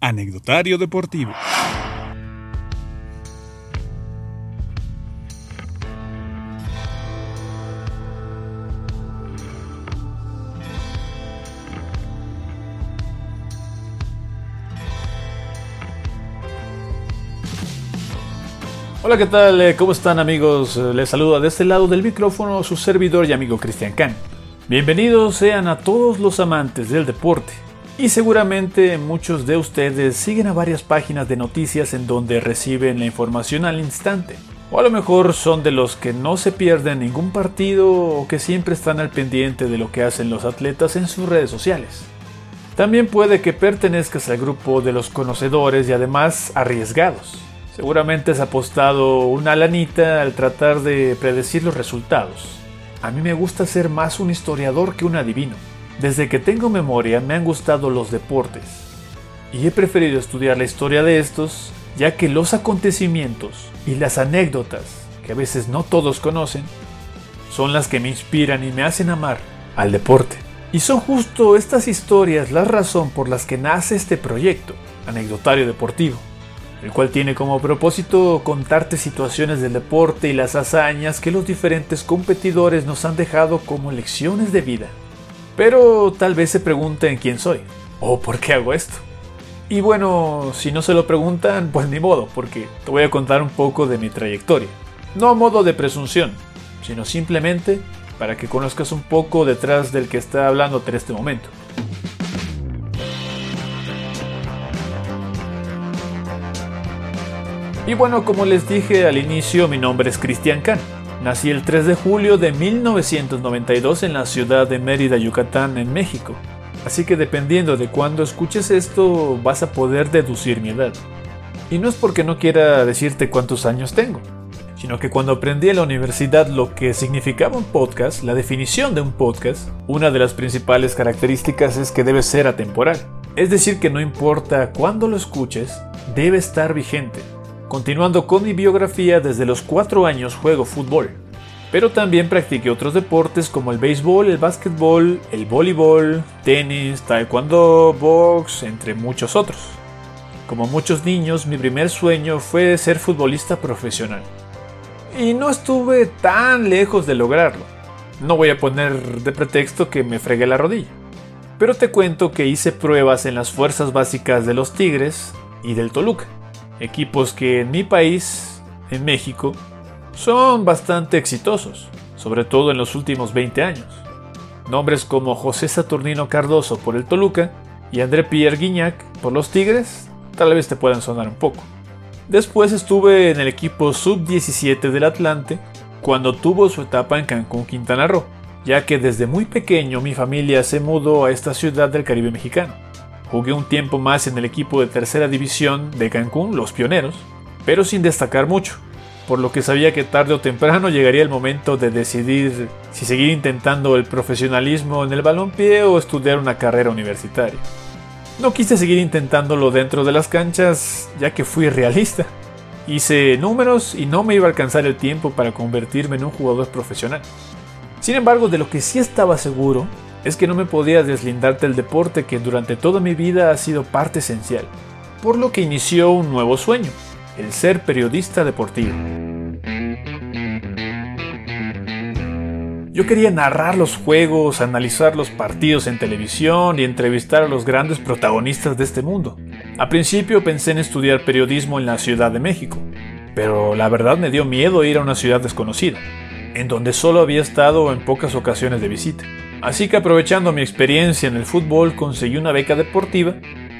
Anecdotario Deportivo. Hola, ¿qué tal? Eh, ¿Cómo están amigos? Eh, Les saluda de este lado del micrófono su servidor y amigo Cristian Can. Bienvenidos sean a todos los amantes del deporte y seguramente muchos de ustedes siguen a varias páginas de noticias en donde reciben la información al instante. O a lo mejor son de los que no se pierden ningún partido o que siempre están al pendiente de lo que hacen los atletas en sus redes sociales. También puede que pertenezcas al grupo de los conocedores y además arriesgados. Seguramente has apostado una lanita al tratar de predecir los resultados. A mí me gusta ser más un historiador que un adivino. Desde que tengo memoria me han gustado los deportes y he preferido estudiar la historia de estos ya que los acontecimientos y las anécdotas que a veces no todos conocen son las que me inspiran y me hacen amar al deporte. Y son justo estas historias la razón por las que nace este proyecto, Anecdotario Deportivo, el cual tiene como propósito contarte situaciones del deporte y las hazañas que los diferentes competidores nos han dejado como lecciones de vida. Pero tal vez se pregunten quién soy o por qué hago esto. Y bueno, si no se lo preguntan, pues ni modo, porque te voy a contar un poco de mi trayectoria. No a modo de presunción, sino simplemente para que conozcas un poco detrás del que está hablando en este momento. Y bueno, como les dije al inicio, mi nombre es Cristian Can. Nací el 3 de julio de 1992 en la ciudad de Mérida, Yucatán, en México. Así que dependiendo de cuándo escuches esto, vas a poder deducir mi edad. Y no es porque no quiera decirte cuántos años tengo, sino que cuando aprendí en la universidad lo que significaba un podcast, la definición de un podcast, una de las principales características es que debe ser atemporal. Es decir, que no importa cuándo lo escuches, debe estar vigente. Continuando con mi biografía, desde los 4 años juego fútbol, pero también practiqué otros deportes como el béisbol, el básquetbol, el voleibol, tenis, taekwondo, box, entre muchos otros. Como muchos niños, mi primer sueño fue ser futbolista profesional. Y no estuve tan lejos de lograrlo. No voy a poner de pretexto que me fregué la rodilla. Pero te cuento que hice pruebas en las fuerzas básicas de los Tigres y del Toluca equipos que en mi país, en México, son bastante exitosos, sobre todo en los últimos 20 años. Nombres como José Saturnino Cardoso por el Toluca y André Pierre Guignac por los Tigres tal vez te puedan sonar un poco. Después estuve en el equipo sub-17 del Atlante cuando tuvo su etapa en Cancún, Quintana Roo, ya que desde muy pequeño mi familia se mudó a esta ciudad del Caribe mexicano. Jugué un tiempo más en el equipo de tercera división de Cancún, los Pioneros, pero sin destacar mucho, por lo que sabía que tarde o temprano llegaría el momento de decidir si seguir intentando el profesionalismo en el balompié o estudiar una carrera universitaria. No quise seguir intentándolo dentro de las canchas, ya que fui realista. Hice números y no me iba a alcanzar el tiempo para convertirme en un jugador profesional. Sin embargo, de lo que sí estaba seguro es que no me podía deslindar del deporte que durante toda mi vida ha sido parte esencial, por lo que inició un nuevo sueño, el ser periodista deportivo. Yo quería narrar los juegos, analizar los partidos en televisión y entrevistar a los grandes protagonistas de este mundo. A principio pensé en estudiar periodismo en la Ciudad de México, pero la verdad me dio miedo ir a una ciudad desconocida, en donde solo había estado en pocas ocasiones de visita. Así que aprovechando mi experiencia en el fútbol conseguí una beca deportiva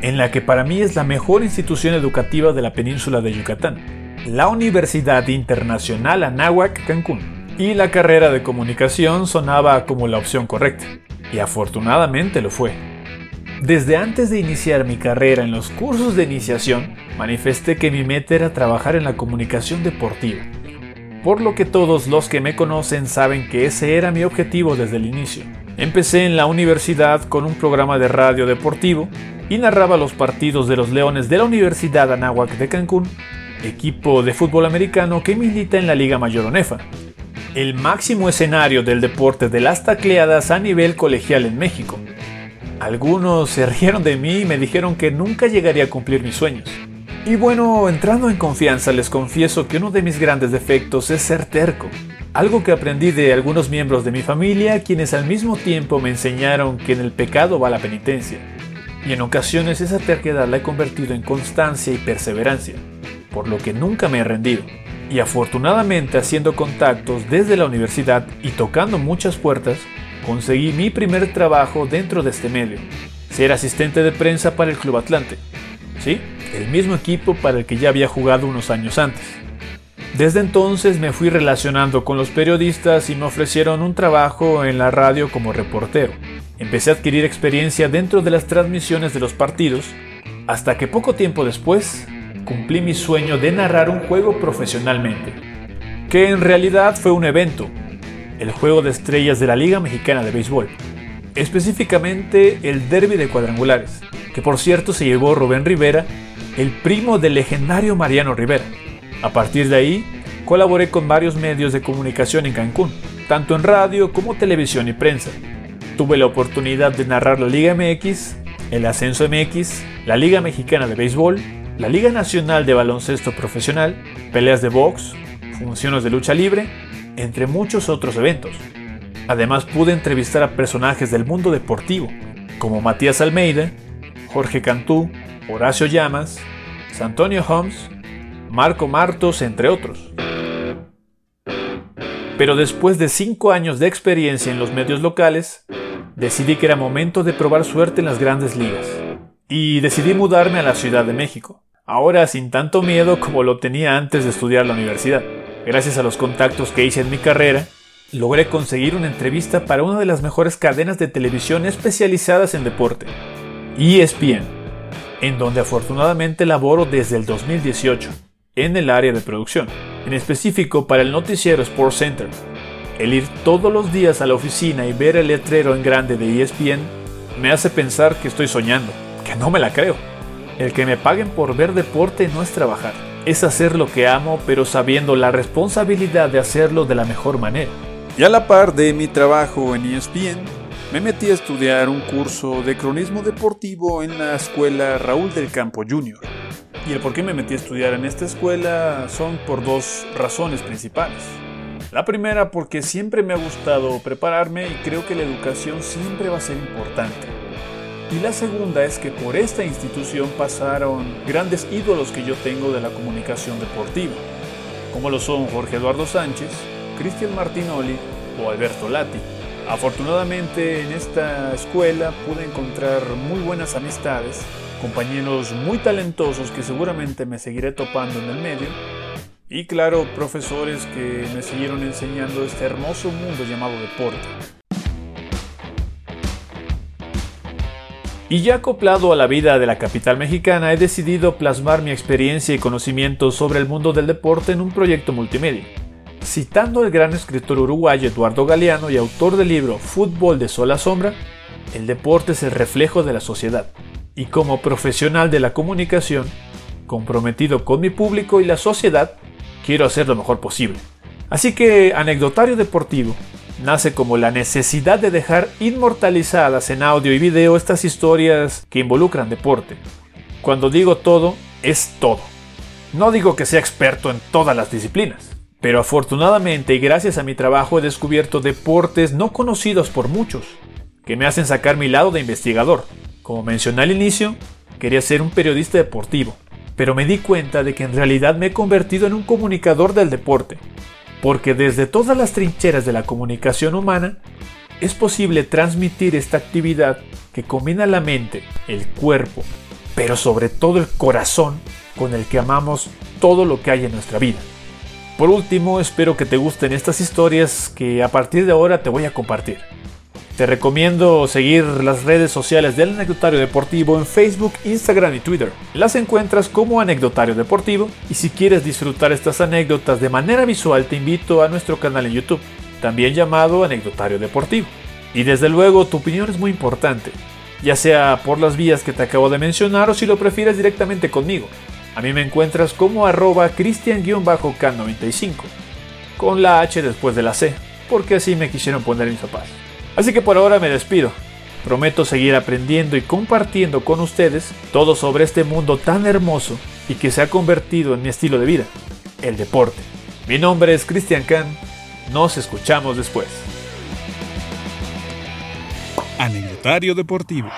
en la que para mí es la mejor institución educativa de la península de Yucatán, la Universidad Internacional Anáhuac Cancún. Y la carrera de comunicación sonaba como la opción correcta, y afortunadamente lo fue. Desde antes de iniciar mi carrera en los cursos de iniciación, manifesté que mi meta era trabajar en la comunicación deportiva, por lo que todos los que me conocen saben que ese era mi objetivo desde el inicio. Empecé en la universidad con un programa de radio deportivo y narraba los partidos de los Leones de la Universidad Anáhuac de Cancún, equipo de fútbol americano que milita en la Liga Mayor Onefa, el máximo escenario del deporte de las tacleadas a nivel colegial en México. Algunos se rieron de mí y me dijeron que nunca llegaría a cumplir mis sueños. Y bueno, entrando en confianza, les confieso que uno de mis grandes defectos es ser terco. Algo que aprendí de algunos miembros de mi familia, quienes al mismo tiempo me enseñaron que en el pecado va la penitencia. Y en ocasiones esa terquedad la he convertido en constancia y perseverancia, por lo que nunca me he rendido. Y afortunadamente haciendo contactos desde la universidad y tocando muchas puertas, conseguí mi primer trabajo dentro de este medio, ser asistente de prensa para el Club Atlante. Sí, el mismo equipo para el que ya había jugado unos años antes. Desde entonces me fui relacionando con los periodistas y me ofrecieron un trabajo en la radio como reportero. Empecé a adquirir experiencia dentro de las transmisiones de los partidos, hasta que poco tiempo después cumplí mi sueño de narrar un juego profesionalmente, que en realidad fue un evento, el juego de estrellas de la Liga Mexicana de Béisbol, específicamente el Derby de Cuadrangulares, que por cierto se llevó Rubén Rivera, el primo del legendario Mariano Rivera. A partir de ahí, colaboré con varios medios de comunicación en Cancún, tanto en radio como televisión y prensa. Tuve la oportunidad de narrar la Liga MX, el Ascenso MX, la Liga Mexicana de Béisbol, la Liga Nacional de Baloncesto Profesional, peleas de box, funciones de lucha libre, entre muchos otros eventos. Además pude entrevistar a personajes del mundo deportivo, como Matías Almeida, Jorge Cantú, Horacio Llamas, Santonio Holmes Marco Martos, entre otros. Pero después de cinco años de experiencia en los medios locales, decidí que era momento de probar suerte en las grandes ligas. Y decidí mudarme a la Ciudad de México, ahora sin tanto miedo como lo tenía antes de estudiar la universidad. Gracias a los contactos que hice en mi carrera, logré conseguir una entrevista para una de las mejores cadenas de televisión especializadas en deporte, ESPN, en donde afortunadamente laboro desde el 2018 en el área de producción, en específico para el noticiero Sports Center. El ir todos los días a la oficina y ver el letrero en grande de ESPN me hace pensar que estoy soñando, que no me la creo. El que me paguen por ver deporte no es trabajar, es hacer lo que amo pero sabiendo la responsabilidad de hacerlo de la mejor manera. Y a la par de mi trabajo en ESPN, me metí a estudiar un curso de cronismo deportivo en la escuela Raúl del Campo Jr. Y el por qué me metí a estudiar en esta escuela son por dos razones principales. La primera porque siempre me ha gustado prepararme y creo que la educación siempre va a ser importante. Y la segunda es que por esta institución pasaron grandes ídolos que yo tengo de la comunicación deportiva, como lo son Jorge Eduardo Sánchez, Cristian Martinoli o Alberto Lati. Afortunadamente en esta escuela pude encontrar muy buenas amistades compañeros muy talentosos que seguramente me seguiré topando en el medio, y claro, profesores que me siguieron enseñando este hermoso mundo llamado deporte. Y ya acoplado a la vida de la capital mexicana, he decidido plasmar mi experiencia y conocimiento sobre el mundo del deporte en un proyecto multimedia. Citando al gran escritor uruguayo Eduardo Galeano y autor del libro Fútbol de Sol a Sombra, el deporte es el reflejo de la sociedad, y como profesional de la comunicación, comprometido con mi público y la sociedad, quiero hacer lo mejor posible. Así que Anecdotario Deportivo nace como la necesidad de dejar inmortalizadas en audio y video estas historias que involucran deporte. Cuando digo todo, es todo. No digo que sea experto en todas las disciplinas, pero afortunadamente y gracias a mi trabajo he descubierto deportes no conocidos por muchos, que me hacen sacar mi lado de investigador, como mencioné al inicio, quería ser un periodista deportivo, pero me di cuenta de que en realidad me he convertido en un comunicador del deporte, porque desde todas las trincheras de la comunicación humana es posible transmitir esta actividad que combina la mente, el cuerpo, pero sobre todo el corazón con el que amamos todo lo que hay en nuestra vida. Por último, espero que te gusten estas historias que a partir de ahora te voy a compartir. Te recomiendo seguir las redes sociales del Anecdotario Deportivo en Facebook, Instagram y Twitter. Las encuentras como Anecdotario Deportivo y si quieres disfrutar estas anécdotas de manera visual te invito a nuestro canal en YouTube, también llamado Anecdotario Deportivo. Y desde luego tu opinión es muy importante, ya sea por las vías que te acabo de mencionar o si lo prefieres directamente conmigo. A mí me encuentras como arroba cristian-k95, con la H después de la C, porque así me quisieron poner mis papás. Así que por ahora me despido. Prometo seguir aprendiendo y compartiendo con ustedes todo sobre este mundo tan hermoso y que se ha convertido en mi estilo de vida, el deporte. Mi nombre es Cristian Can. Nos escuchamos después. Anecdotario Deportivo.